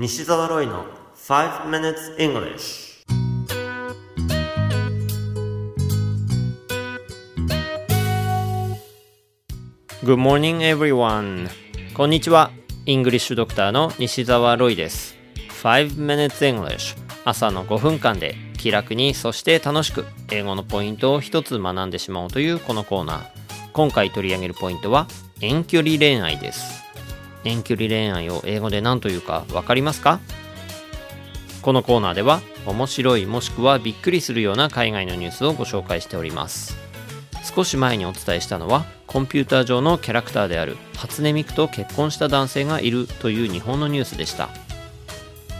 西澤ロイの5 minutes English Good morning everyone. こんにちは。イングリッシュドクターの西澤ロイです。5 minutes English 朝の5分間で気楽にそして楽しく英語のポイントを一つ学んでしまおうというこのコーナー。今回取り上げるポイントは遠距離恋愛です。遠距離恋愛を英語で何というか分かりますか？このコーナーでは面白いもしくはびっくりするような海外のニュースをご紹介しております。少し前にお伝えしたのはコンピューター上のキャラクターである初音ミクと結婚した男性がいるという日本のニュースでした。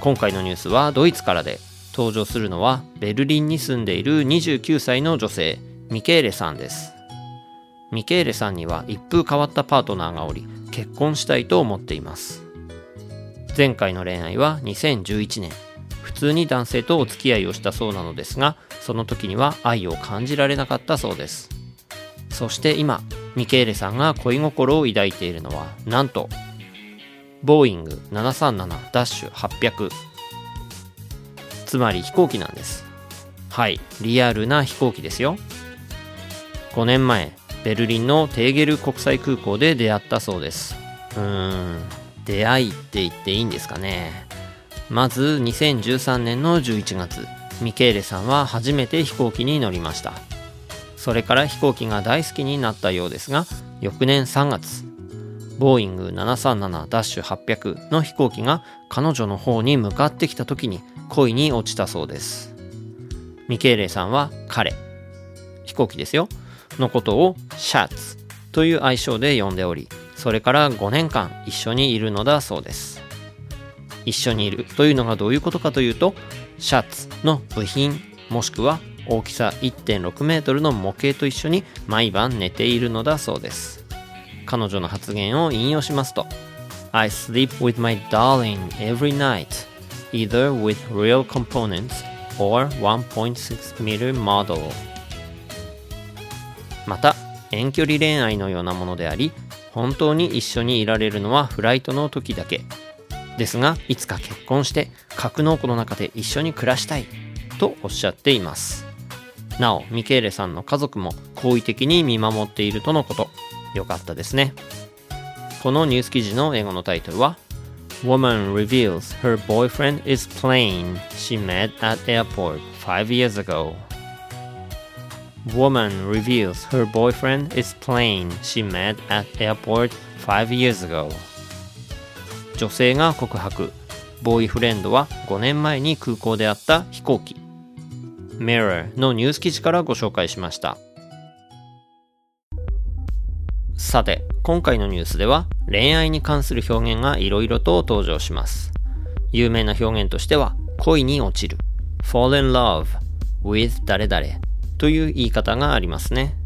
今回のニュースはドイツからで。登場するのはベルリンに住んでいる29歳の女性ミケーレさんです。ミケーレさんには一風変わったパートナーがおり結婚したいと思っています。前回の恋愛は2011年。普通に男性とお付き合いをしたそうなのですがその時には愛を感じられなかったそうです。そして今ミケーレさんが恋心を抱いているのはなんとボーイング737-800つまり飛行機なんです。はいリアルな飛行機ですよ。5年前ベルリンのテーゲル国際空港で出会ったそうです。うーん出会いって言っていいんですかね。まず2013年の11月ミケーレさんは初めて飛行機に乗りました。それから飛行機が大好きになったようですが翌年3月ボーイング737-800の飛行機が彼女の方に向かってきた時に恋に落ちたそうです。ミケーレさんは彼。飛行機ですよ。のことをシャツという愛称で呼んでおりそれから5年間一緒にいるのだそうです。一緒にいるというのがどういうことかというとシャツの部品もしくは大きさ1.6メートルの模型と一緒に毎晩寝ているのだそうです。彼女の発言を引用しますと I sleep with my darling every night either with real components or 1.6 meter model. 遠距離恋愛のようなものであり本当に一緒にいられるのはフライトの時だけ。ですがいつか結婚して格納庫の中で一緒に暮らしたい。とおっしゃっています。なおミケーレさんの家族も好意的に見守っているとのこと。よかったですね。このニュース記事の英語のタイトルは Woman reveals her boyfriend is plane she met at airport five years ago. Woman reveals her boyfriend is plane she met at airport five years ago. 女性が告白。ボーイフレンドは5年前に空港で会った飛行機。Mirror のニュース記事からご紹介しました。さて今回のニュースでは恋愛に関する表現がいろいろと登場します。有名な表現としては恋に落ちる。Fall in love with 誰々。という言い方がありますね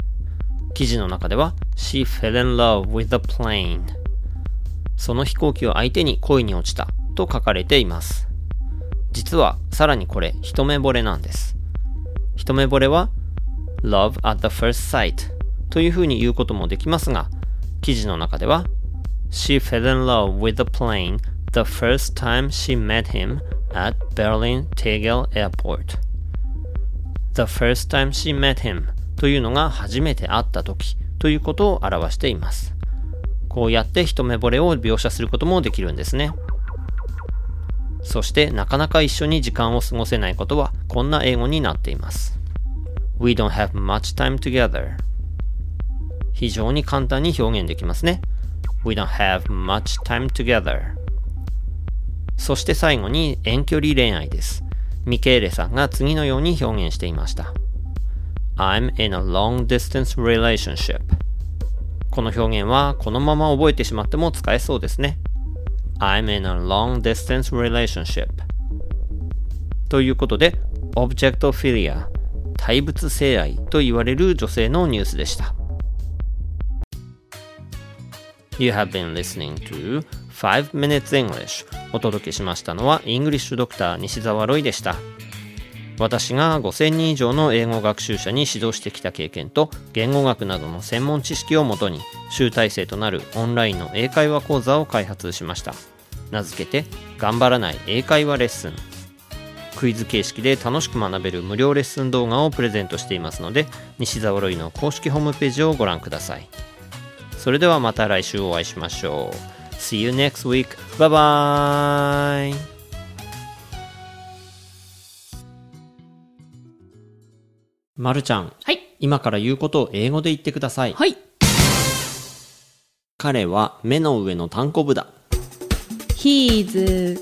記事の中では She fell in love with the plane その飛行機を相手に恋に落ちたと書かれています実はさらにこれ一目惚れなんです一目惚れは love at the first sight というふうに言うこともできますが記事の中では She fell in love with the plane the first time she met him at Berlin Tegel Airport The first time she met him というのが初めて会った時ということを表しています。こうやって一目惚れを描写することもできるんですね。そしてなかなか一緒に時間を過ごせないことはこんな英語になっています。We don't have much time together. 非常に簡単に表現できますね。We don't have much time together. そして最後に遠距離恋愛です。ミケーレさんが次のように表現していました I'm in a long distance relationship この表現はこのまま覚えてしまっても使えそうですね I'm in a long distance relationship ということで Objectophilia 対物性愛と言われる女性のニュースでした You have been listening to 5 Minutes English お届けしましたのはイングリッシュドクター西澤ロイでした。私が5000人以上の英語学習者に指導してきた経験と言語学などの専門知識をもとに集大成となるオンラインの英会話講座を開発しました。名付けて頑張らない英会話レッスン。クイズ形式で楽しく学べる無料レッスン動画をプレゼントしていますので西澤ロイの公式ホームページをご覧ください。それではまた来週お会いしましょう。See you next week. Bye bye. まるちゃん、はい。今から言うことを英語で言ってください。はい。彼は目の上のたんこぶだ。He's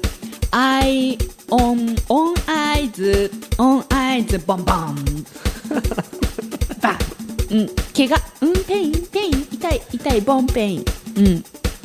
eye on on eyes on eyes ボンボンバンうん怪我うん pain pain 痛い痛いボン pain うん